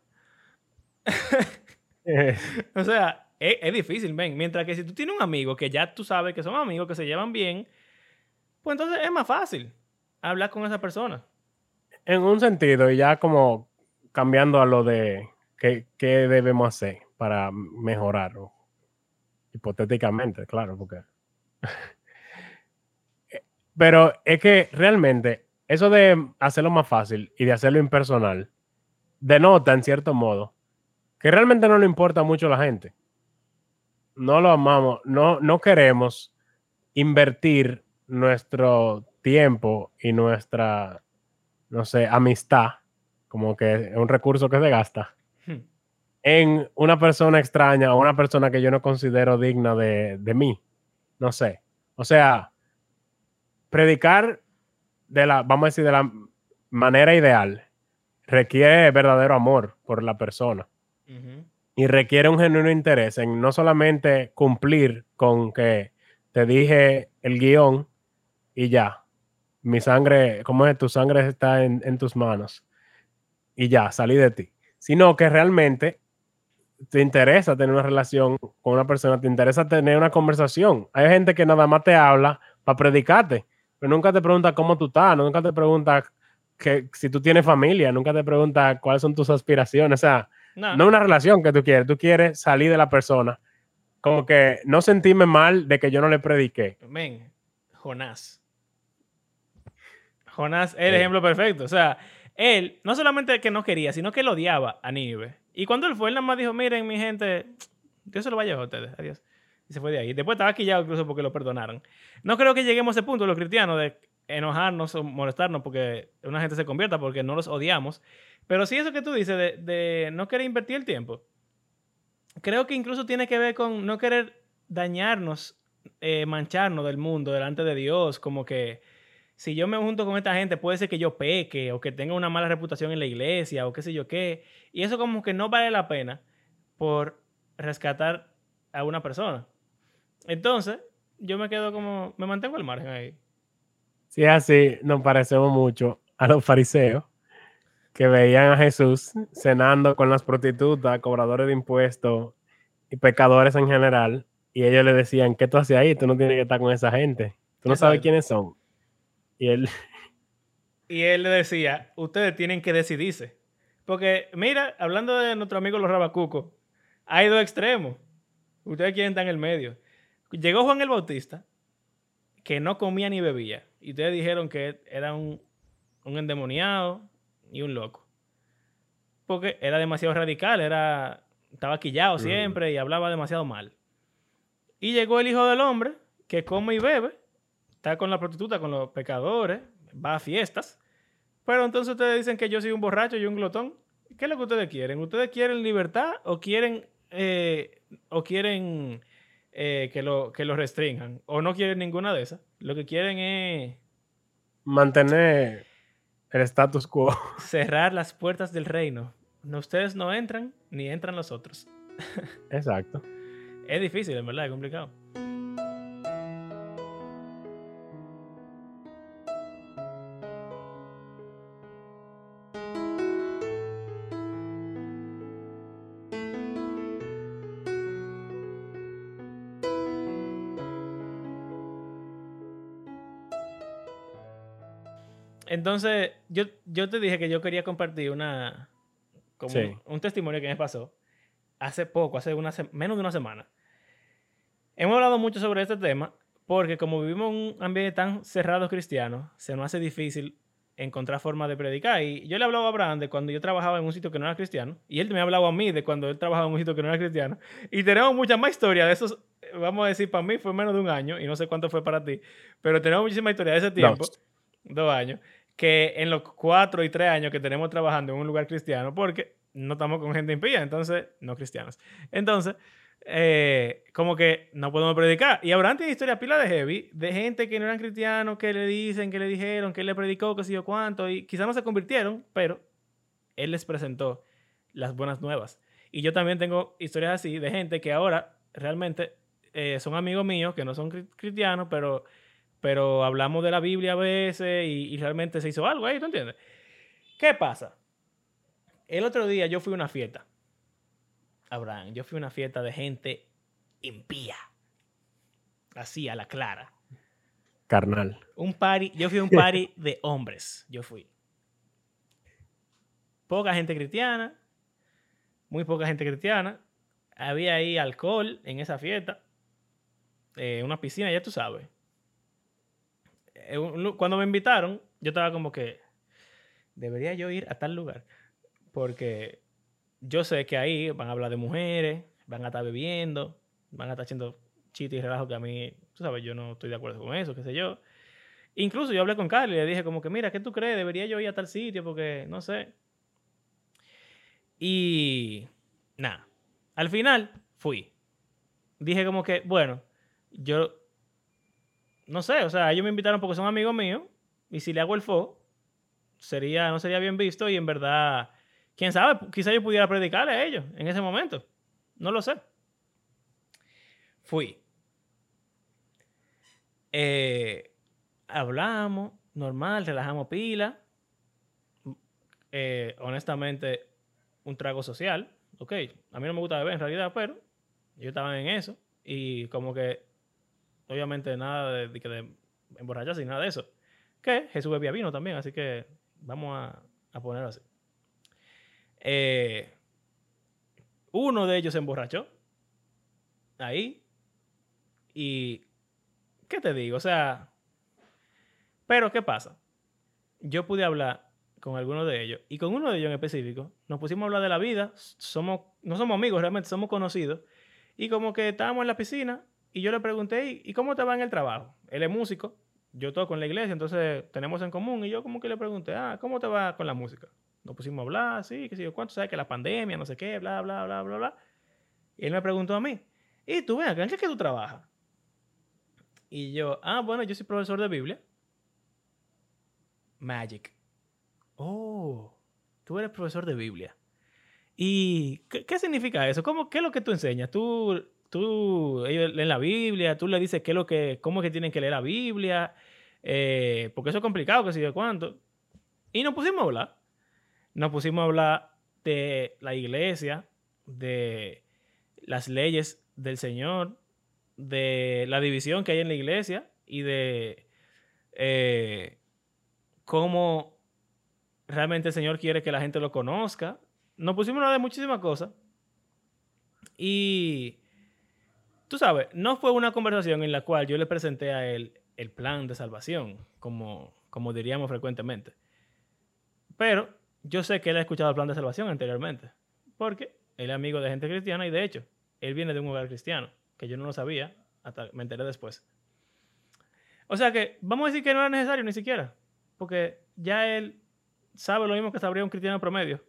o sea, es, es, difícil, ven. Mientras que si tú tienes un amigo que ya tú sabes que son amigos, que se llevan bien, pues entonces es más fácil hablar con esa persona. En un sentido, y ya como cambiando a lo de qué, qué debemos hacer para mejorar, hipotéticamente, claro, porque... Pero es que realmente eso de hacerlo más fácil y de hacerlo impersonal denota, en cierto modo, que realmente no le importa mucho a la gente. No lo amamos, no, no queremos invertir nuestro tiempo y nuestra, no sé, amistad, como que es un recurso que se gasta, hmm. en una persona extraña o una persona que yo no considero digna de, de mí. No sé. O sea, predicar de la, vamos a decir, de la manera ideal, requiere verdadero amor por la persona. Y requiere un genuino interés en no solamente cumplir con que te dije el guion y ya. Mi sangre, como es? Tu sangre está en, en tus manos. Y ya, salí de ti. Sino que realmente te interesa tener una relación con una persona, te interesa tener una conversación. Hay gente que nada más te habla para predicarte pero nunca te pregunta cómo tú estás, nunca te pregunta que, si tú tienes familia, nunca te pregunta cuáles son tus aspiraciones. O sea, no. es una relación que tú quieres, tú quieres salir de la persona. Como que no sentirme mal de que yo no le prediqué. Men, Jonás. Jonás es el ejemplo perfecto. O sea, él no solamente que no quería, sino que él odiaba a Nínive. Y cuando él fue, él nada más dijo, miren, mi gente, Dios se lo va a llevar a ustedes. Adiós. Y se fue de ahí. Después estaba quillado incluso porque lo perdonaron. No creo que lleguemos a ese punto los cristianos de enojarnos o molestarnos porque una gente se convierta porque no los odiamos. Pero sí eso que tú dices de, no querer invertir el tiempo. Creo que incluso tiene que ver con no querer dañarnos, eh, mancharnos del mundo delante de Dios. Como que si yo me junto con esta gente puede ser que yo peque o que tenga una mala reputación en la iglesia o qué sé yo qué. Y eso como que no vale la pena por rescatar a una persona. Entonces, yo me quedo como, me mantengo al margen ahí. Sí, así nos parecemos mucho a los fariseos que veían a Jesús cenando con las prostitutas, cobradores de impuestos y pecadores en general. Y ellos le decían, ¿qué tú haces ahí? Tú no tienes que estar con esa gente. Tú no sabes quiénes son. Y él... Y él le decía, ustedes tienen que decidirse. Porque, mira, hablando de nuestro amigo los rabacucos, hay dos extremos. Ustedes quieren estar en el medio. Llegó Juan el Bautista, que no comía ni bebía. Y ustedes dijeron que era un, endemoniado y un loco. Porque era demasiado radical, era, estaba quillado siempre y hablaba demasiado mal. Y llegó el Hijo del Hombre, que come y bebe, está con la prostituta, con los pecadores, va a fiestas. Pero entonces ustedes dicen que yo soy un borracho y un glotón. ¿Qué es lo que ustedes quieren? ¿Ustedes quieren libertad o quieren, eh, o quieren eh, que, lo, que lo restrinjan. O no quieren ninguna de esas. Lo que quieren es... Mantener el status quo. Cerrar las puertas del reino. No, ustedes no entran, ni entran los otros. Exacto. es difícil, en verdad, es complicado. Entonces, yo, yo te dije que yo quería compartir una, como un testimonio que me pasó hace poco, hace una menos de una semana. Hemos hablado mucho sobre este tema porque como vivimos en un ambiente tan cerrado cristiano, se nos hace difícil encontrar formas de predicar. Y yo le hablaba a Abraham de cuando yo trabajaba en un sitio que no era cristiano, y él me ha hablado a mí de cuando él trabajaba en un sitio que no era cristiano. Y tenemos mucha más historia de esos, vamos a decir, para mí fue menos de un año, y no sé cuánto fue para ti, pero tenemos muchísima historia de ese tiempo, dos años, que en los cuatro y tres años que tenemos trabajando en un lugar cristiano, porque no estamos con gente impía, entonces, no cristianos. Entonces, eh, como que no podemos predicar. Y Abraham tiene historia pila de heavy, de gente que no eran cristianos, que le dicen, que le dijeron, que le predicó, que sé yo cuánto, y quizás no se convirtieron, pero él les presentó las buenas nuevas. Y yo también tengo historias así de gente que ahora realmente eh, son amigos míos, que no son cristianos, pero pero hablamos de la Biblia a veces y, realmente se hizo algo ahí, ¿tú entiendes? ¿Qué pasa? el otro día yo fui a una fiesta. Abraham, yo fui a una fiesta de gente impía. Así, a la clara. Carnal. Un party, yo fui a un party de hombres. Yo fui. Poca gente cristiana. Muy poca gente cristiana. Había ahí alcohol en esa fiesta. Eh, una piscina, ya tú sabes. Eh, cuando me invitaron, yo estaba como que debería yo ir a tal lugar. Porque yo sé que ahí van a hablar de mujeres, van a estar bebiendo, van a estar haciendo chistes y relajos que a mí, tú sabes, yo no estoy de acuerdo con eso, qué sé yo. Incluso yo hablé con Carly y le dije como que, mira, ¿qué tú crees? Debería yo ir a tal sitio porque, no sé. Y nada, al final fui. Dije como que, bueno, yo, no sé, o sea, ellos me invitaron porque son amigos míos y si le hago el fo, sería, no sería bien visto y en verdad, quién sabe, quizá yo pudiera predicarle a ellos en ese momento. No lo sé. Fui. Eh, hablamos, normal, relajamos pila. Eh, honestamente, un trago social. Ok, a mí no me gusta beber en realidad, pero yo estaba en eso. Y como que, obviamente, nada de, de, de emborracharse y nada de eso. Que Jesús bebía vino también, así que vamos a, a ponerlo así. Eh, uno de ellos se emborrachó. Ahí. Y, ¿qué te digo? O sea, pero ¿qué pasa? Yo pude hablar con alguno de ellos y con uno de ellos en específico nos pusimos a hablar de la vida. Somos, no somos amigos, realmente somos conocidos. Y como que estábamos en la piscina y yo le pregunté, ¿y cómo te va en el trabajo? Él es músico, yo toco en la iglesia, entonces tenemos en común. Y yo como que le pregunté, ah, ¿cómo te va con la música? Nos pusimos a hablar, sí, qué sé yo, cuánto sabes que la pandemia, no sé qué, bla, bla, bla, bla, bla. Y él me preguntó a mí, ¿y tú ven acá, en qué es que tú trabajas? Y yo, ah, bueno, yo soy profesor de Biblia. Magic. Oh, tú eres profesor de Biblia. ¿Y qué, qué, significa eso? ¿Cómo, ¿Qué es lo que tú enseñas? Tú, tú ellos leen la Biblia, tú le dices qué es lo que, cómo es que tienen que leer la Biblia, eh, porque eso es complicado, que sé yo cuánto. Y nos pusimos a hablar. Nos pusimos a hablar de la iglesia, de las leyes del Señor, de la división que hay en la iglesia y de eh, cómo realmente el Señor quiere que la gente lo conozca. Nos pusimos a hablar de muchísimas cosas. Y tú sabes, no fue una conversación en la cual yo le presenté a él el plan de salvación, como, como diríamos frecuentemente. Pero yo sé que él ha escuchado el plan de salvación anteriormente, porque él es amigo de gente cristiana y de hecho, él viene de un hogar cristiano, que yo no lo sabía, hasta me enteré después. O sea que, vamos a decir que no era necesario ni siquiera, porque ya él sabe lo mismo que sabría un cristiano promedio.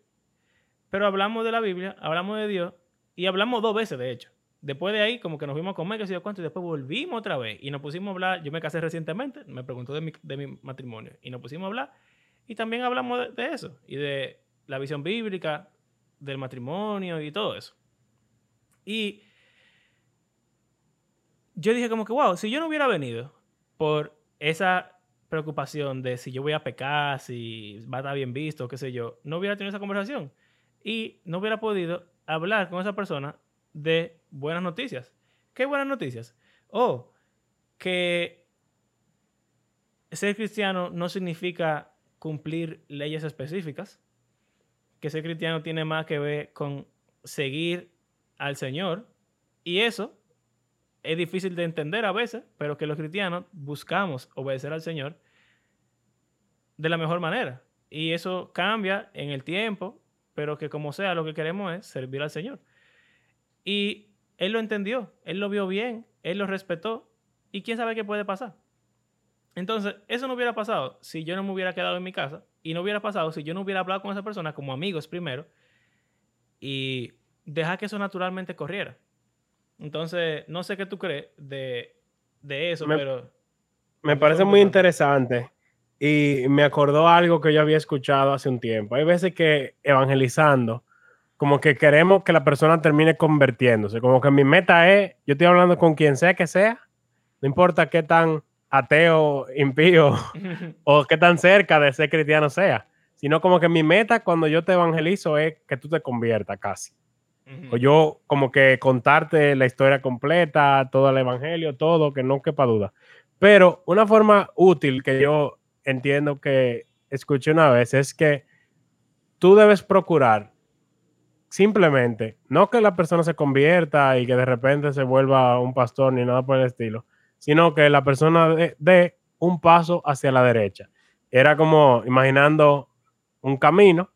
Pero hablamos de la Biblia, hablamos de Dios, y hablamos dos veces, de hecho. Después de ahí, como que nos vimos a comer, que sé yo cuánto, y después volvimos otra vez. Y nos pusimos a hablar. Yo me casé recientemente, me preguntó de mi, de mi matrimonio. Y nos pusimos a hablar. Y también hablamos de, de, eso. Y de la visión bíblica, del matrimonio y todo eso. Y yo dije, como que, wow, si yo no hubiera venido por esa preocupación de si yo voy a pecar, si va a estar bien visto, qué sé yo, no hubiera tenido esa conversación. Y no hubiera podido hablar con esa persona de buenas noticias. ¿Qué buenas noticias? Oh, que ser cristiano no significa cumplir leyes específicas, que ser cristiano tiene más que ver con seguir al Señor, y eso es difícil de entender a veces, pero que los cristianos buscamos obedecer al Señor de la mejor manera. Y eso cambia en el tiempo, pero que como sea, lo que queremos es servir al Señor. Y él lo entendió, él lo vio bien, él lo respetó y quién sabe qué puede pasar. Entonces, eso no hubiera pasado si yo no me hubiera quedado en mi casa y no hubiera pasado si yo no hubiera hablado con esa persona como amigos primero y dejar que eso naturalmente corriera. Entonces, no sé qué tú crees de, de eso, me, pero... Me parece muy interesante y me acordó algo que yo había escuchado hace un tiempo. Hay veces que evangelizando como que queremos que la persona termine convirtiéndose. Como que mi meta es, yo estoy hablando con quien sea que sea, no importa qué tan ateo, impío o qué tan cerca de ser cristiano sea. sino como que mi meta cuando yo te evangelizo es que tú te conviertas casi. O yo como que contarte la historia completa, todo el evangelio, todo, que no quepa duda. Pero una forma útil que yo entiendo que escuché una vez es que tú debes procurar simplemente, no que la persona se convierta y que de repente se vuelva un pastor ni nada por el estilo, sino que la persona dé un paso hacia la derecha. Era como imaginando un camino,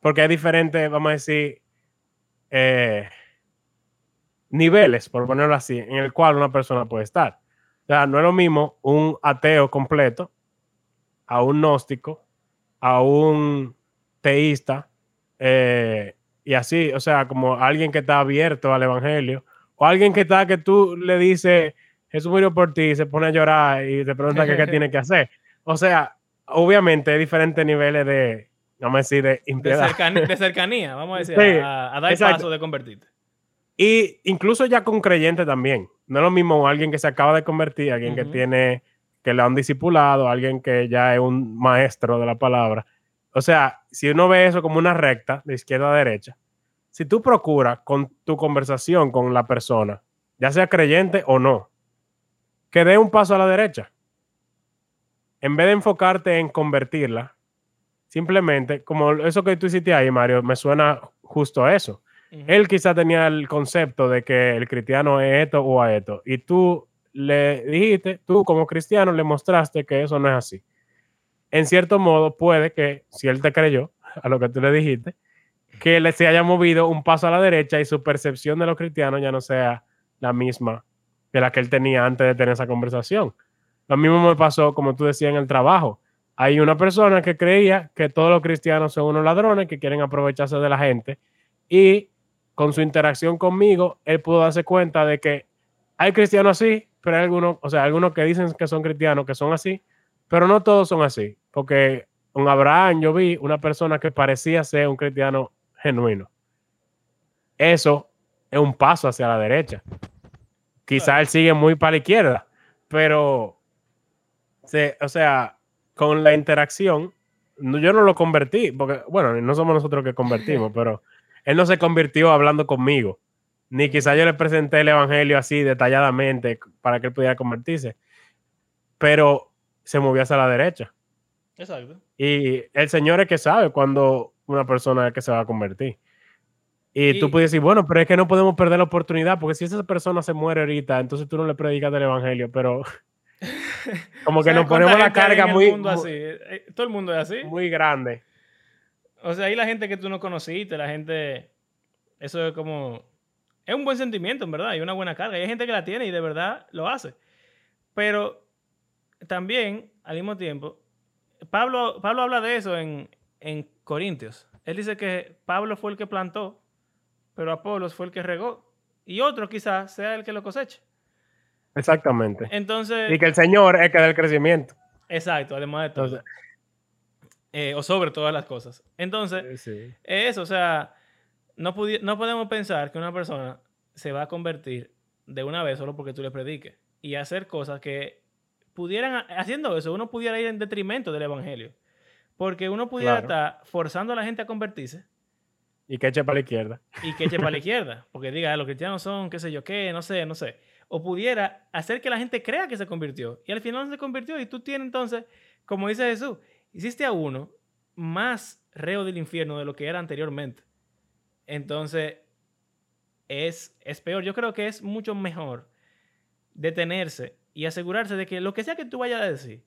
porque hay diferentes, vamos a decir, eh, niveles, por ponerlo así, en el cual una persona puede estar. O sea, no es lo mismo un ateo completo a un gnóstico, a un teísta, eh, y así, o sea, como alguien que está abierto al evangelio, o alguien que está que tú le dices, Jesús murió por ti, y se pone a llorar y te pregunta qué, qué tiene que hacer. O sea, obviamente hay diferentes niveles de, vamos a decir, de De, cercanía, de cercanía, vamos a decir, Sí, a, a dar el exacto. paso de convertirte. Y incluso ya con creyente también. No es lo mismo alguien que se acaba de convertir, alguien que tiene, que le han discipulado, alguien que ya es un maestro de la palabra. O sea, si uno ve eso como una recta de izquierda a derecha, si tú procuras con tu conversación con la persona, ya sea creyente o no, que dé un paso a la derecha. En vez de enfocarte en convertirla, simplemente, como eso que tú hiciste ahí, Mario, me suena justo a eso él quizá tenía el concepto de que el cristiano es esto o a esto, y tú le dijiste, tú como cristiano le mostraste que eso no es así. En cierto modo, puede que, si él te creyó a lo que tú le dijiste, que le se haya movido un paso a la derecha y su percepción de los cristianos ya no sea la misma que la que él tenía antes de tener esa conversación. Lo mismo me pasó, como tú decías, en el trabajo. Hay una persona que creía que todos los cristianos son unos ladrones que quieren aprovecharse de la gente y con su interacción conmigo, él pudo darse cuenta de que hay cristianos así, pero hay algunos, o sea, algunos que dicen que son cristianos que son así, pero no todos son así, porque con Abraham yo vi una persona que parecía ser un cristiano genuino. Eso es un paso hacia la derecha. Quizá él sigue muy para la izquierda, pero, se, o sea, con la interacción, yo no lo convertí, porque, bueno, no somos nosotros que convertimos, pero él no se convirtió hablando conmigo, ni quizá yo le presenté el evangelio así detalladamente para que él pudiera convertirse, pero se movió hacia la derecha. Exacto. Y el Señor es que sabe cuando una persona es que se va a convertir. Y, tú puedes decir, bueno, pero es que no podemos perder la oportunidad, porque si esa persona se muere ahorita, entonces tú no le predicas del evangelio, pero como que ¿Sabes nos cuánta ponemos la carga el muy, mundo muy, así? Eh, Todo el mundo es así. muy grande. O sea, hay la gente que tú no conociste, la gente. Eso es como. Es un buen sentimiento, en verdad, y una buena carga. Y hay gente que la tiene y de verdad lo hace. Pero también, al mismo tiempo, Pablo, Pablo habla de eso en, en Corintios. Él dice que Pablo fue el que plantó, pero Apolos fue el que regó. Y otro quizás sea el que lo coseche. Exactamente. Entonces, Y que el Señor es que da el crecimiento. exacto, además de todo. Entonces, Eh, o sobre todas las cosas. Entonces, sí. Eso, o sea, no, pudi- no podemos pensar que una persona se va a convertir de una vez solo porque tú le prediques y hacer cosas que pudieran, haciendo eso, uno pudiera ir en detrimento del evangelio. Porque uno pudiera Claro. estar forzando a la gente a convertirse Y que eche para la izquierda. y que eche para la izquierda. Porque diga, "Ah, los cristianos son, qué sé yo qué, no sé, no sé. O pudiera hacer que la gente crea que se convirtió y al final no se convirtió y tú tienes entonces, como dice Jesús, hiciste a uno más reo del infierno de lo que era anteriormente. Entonces, es, es peor. Yo creo que es mucho mejor detenerse y asegurarse de que lo que sea que tú vayas a decir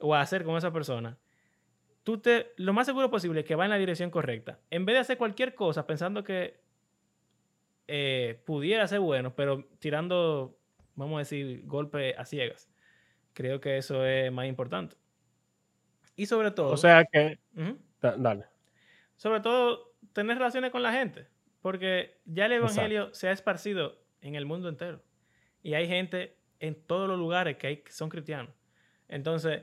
o a hacer con esa persona, tú te, lo más seguro posible que va en la dirección correcta. En vez de hacer cualquier cosa pensando que eh, pudiera ser bueno, pero tirando, vamos a decir, golpe a ciegas. Creo que eso es más importante. Y sobre todo, O sea que, da- dale. sobre todo, tener relaciones con la gente, porque ya el Exacto. evangelio se ha esparcido en el mundo entero. Y hay gente en todos los lugares que, hay, que son cristianos. Entonces,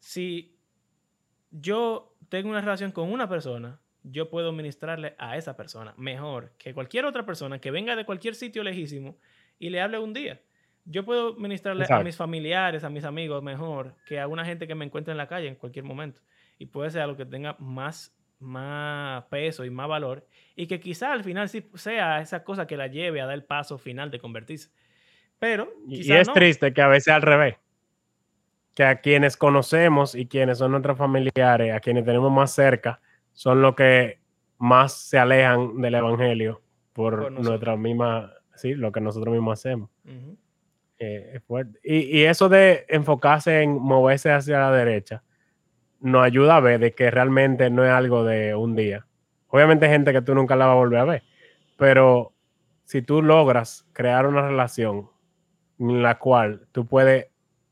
si yo tengo una relación con una persona, yo puedo ministrarle a esa persona mejor que cualquier otra persona que venga de cualquier sitio lejísimo y le hable un día. Yo puedo ministrarle a mis familiares, a mis amigos mejor que a una gente que me encuentre en la calle en cualquier momento. y puede ser algo que tenga más, más peso y más valor y que quizá al final sí sea esa cosa que la lleve a dar el paso final de convertirse. Pero y es triste que a veces al revés, que a quienes conocemos y quienes son nuestros familiares, a quienes tenemos más cerca, son los que más se alejan del evangelio por, nuestra misma, sí, lo que nosotros mismos hacemos. Eh, y, y, eso de enfocarse en moverse hacia la derecha nos ayuda a ver de que realmente no es algo de un día. Obviamente gente que tú nunca la vas a volver a ver, pero si tú logras crear una relación en la cual tú puedes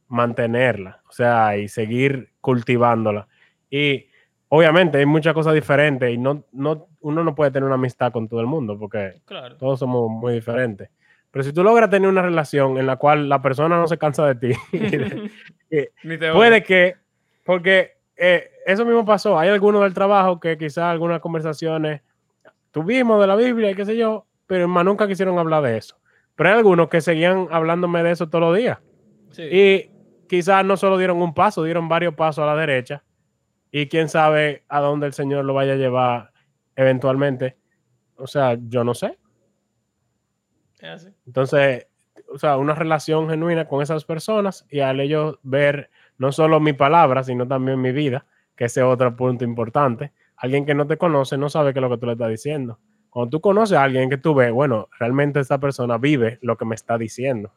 mantenerla, o sea, y seguir cultivándola. Y obviamente hay muchas cosas diferentes y no, no, uno no puede tener una amistad con todo el mundo porque todos somos muy diferentes. Pero si tú logras tener una relación en la cual la persona no se cansa de ti, puede que, porque eh, eso mismo pasó, hay algunos del trabajo que quizás algunas conversaciones tuvimos de la Biblia y qué sé yo, pero más nunca quisieron hablar de eso. Pero hay algunos que seguían hablándome de eso todos los días. Y quizás no solo dieron un paso, dieron varios pasos a la derecha. Y quién sabe a dónde el Señor lo vaya a llevar eventualmente. O sea, yo no sé. Entonces, o sea, una relación genuina con esas personas y al ellos ver no solo mi palabra, sino también mi vida, que ese es otro punto importante. Alguien que no te conoce no sabe qué es lo que tú le estás diciendo. Cuando tú conoces a alguien que tú ves, bueno, realmente esta persona vive lo que me está diciendo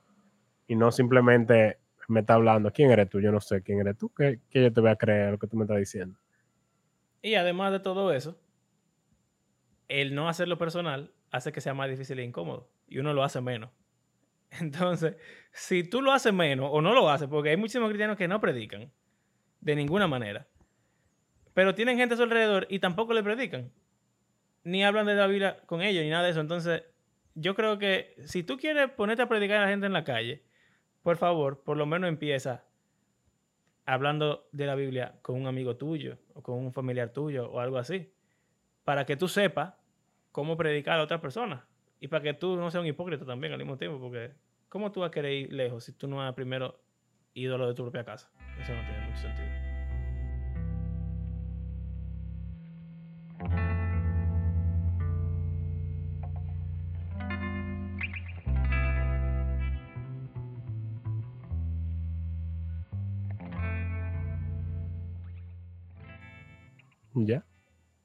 y no simplemente me está hablando. ¿Quién eres tú? Yo no sé quién eres tú. ¿Qué, yo te voy a creer lo que tú me estás diciendo? Y además de todo eso, el no hacerlo personal hace que sea más difícil e incómodo y uno lo hace menos. Entonces, si tú lo haces menos o no lo haces, porque hay muchísimos cristianos que no predican de ninguna manera, pero tienen gente a su alrededor y tampoco le predican ni hablan de la Biblia con ellos, ni nada de eso. Entonces, yo creo que si tú quieres ponerte a predicar a la gente en la calle, por favor, por lo menos empieza hablando de la Biblia con un amigo tuyo o con un familiar tuyo o algo así, para que tú sepas cómo predicar a otras personas y para que tú no seas un hipócrita también al mismo tiempo, porque ¿cómo tú vas a querer ir lejos si tú no has primero ídolo de tu propia casa? Eso no tiene mucho sentido.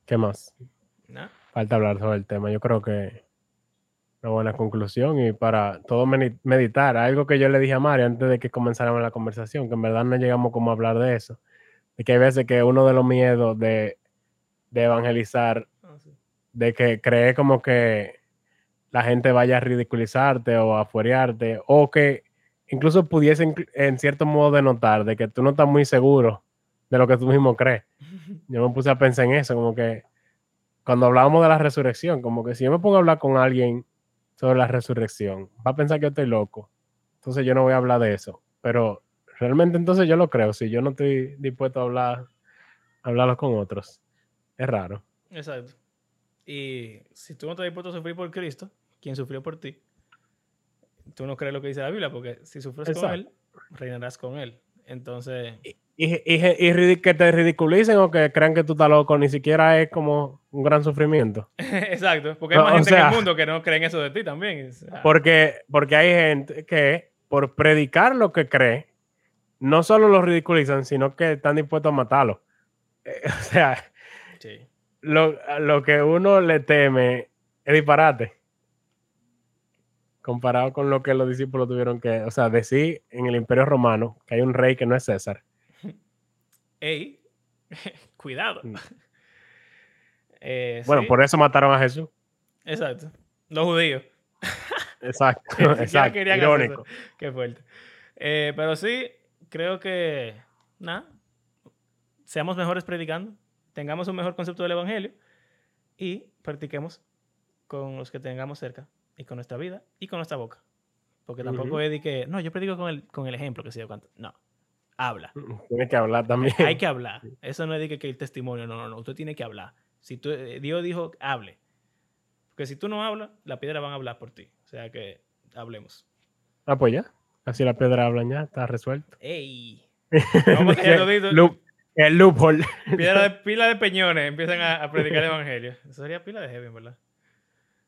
¿Qué más? Falta hablar sobre el tema. Yo creo que una buena conclusión y para todo meditar. Algo que yo le dije a Mario antes de que comenzáramos la conversación, que en verdad no llegamos como a hablar de eso. De que hay veces que uno de los miedos de, evangelizar, ah, de que cree como que la gente vaya a ridiculizarte o a fuerearte, o que incluso pudiesen en cierto modo denotar de que tú no estás muy seguro de lo que tú mismo crees. Yo me puse a pensar en eso, como que cuando hablábamos de la resurrección, como que si yo me pongo a hablar con alguien sobre la resurrección, va a pensar que yo estoy loco. Entonces yo no voy a hablar de eso. Pero realmente entonces yo lo creo, si yo no estoy dispuesto a hablar, hablarlo con otros. Es raro. Exacto. Y si tú no estás dispuesto a sufrir por Cristo, quien sufrió por ti, tú no crees lo que dice la Biblia, porque si sufres con Él, reinarás con Él. Entonces... Y, y, que te ridiculicen o que crean que tú estás loco, ni siquiera es como un gran sufrimiento. Exacto, porque hay más gente en el mundo que no creen eso de ti también. porque, porque hay gente que por predicar lo que cree, no solo lo ridiculizan, sino que están dispuestos a matarlo. o sea, lo, lo que uno le teme es disparate comparado con lo que los discípulos tuvieron que, o sea, decir en el Imperio Romano que hay un rey que no es César ey, cuidado. Mm. Eh, bueno, por eso mataron a Jesús. Exacto. Los judíos. Exacto, exacto. Irónico. Qué fuerte. Eh, pero sí, creo que, nada, seamos mejores predicando, tengamos un mejor concepto del Evangelio y practiquemos con los que tengamos cerca y con nuestra vida y con nuestra boca. Porque tampoco es de que, no, yo predico con el, con el ejemplo que se yo cuánto. No, habla. Tiene que hablar también. Hay que hablar. Eso no es de que, el testimonio, no, no, no. Usted tiene que hablar. Si tú, eh, Dios dijo, hable. Porque si tú no hablas, las piedras van a hablar por ti. O sea que hablemos. Ah, pues ya. Así las piedras hablan ya, está resuelto. ¡Ey! Vamos a El loophole. Pila de, pila de peñones empiezan a, a predicar el evangelio. Eso sería pila de heavy, ¿verdad?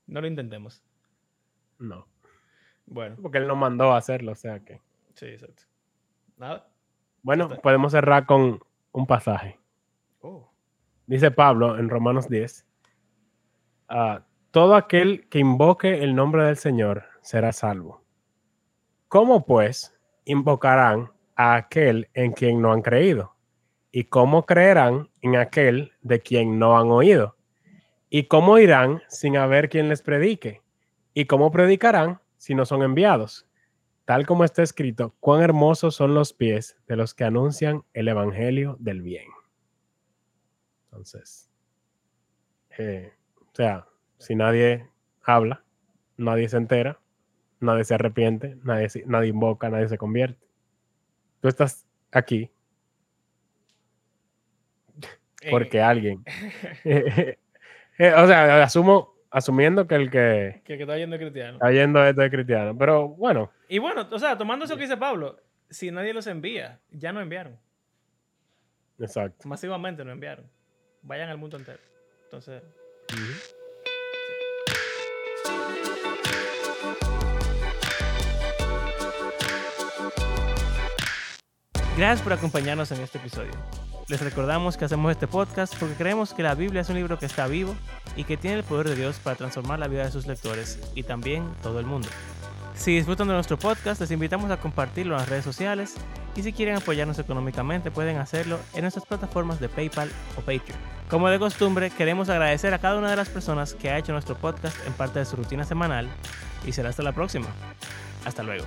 No lo intentemos. No, Bueno, porque él nos mandó a hacerlo, o sea que. sí, exacto. Nada. Bueno, podemos cerrar con un pasaje. Oh. Dice Pablo en Romanos 10, ah, todo aquel que invoque el nombre del Señor será salvo. ¿Cómo pues invocarán a aquel en quien no han creído? ¿Y cómo creerán en aquel de quien no han oído? ¿Y cómo irán sin haber quien les predique? ¿Y cómo predicarán si no son enviados? Tal como está escrito, cuán hermosos son los pies de los que anuncian el Evangelio del bien. Entonces, eh, o sea, si nadie habla, nadie se entera, nadie se arrepiente, nadie, nadie invoca, nadie se convierte. Tú estás aquí En- porque alguien. Eh, o sea, asumo, asumiendo que el que que, que está yendo cristiano. está yendo esto es cristiano. Pero bueno, Y bueno, o sea, tomando eso que dice Pablo, si nadie los envía, ya no enviaron. exacto. Masivamente no enviaron. Vayan al mundo entero. Entonces, gracias por acompañarnos en este episodio. Les recordamos que hacemos este podcast porque creemos que la Biblia es un libro que está vivo y que tiene el poder de Dios para transformar la vida de sus lectores y también todo el mundo. Si disfrutan de nuestro podcast, les invitamos a compartirlo en las redes sociales y si quieren apoyarnos económicamente pueden hacerlo en nuestras plataformas de PayPal o Patreon. Como de costumbre, queremos agradecer a cada una de las personas que ha hecho nuestro podcast en parte de su rutina semanal y será hasta la próxima. Hasta luego.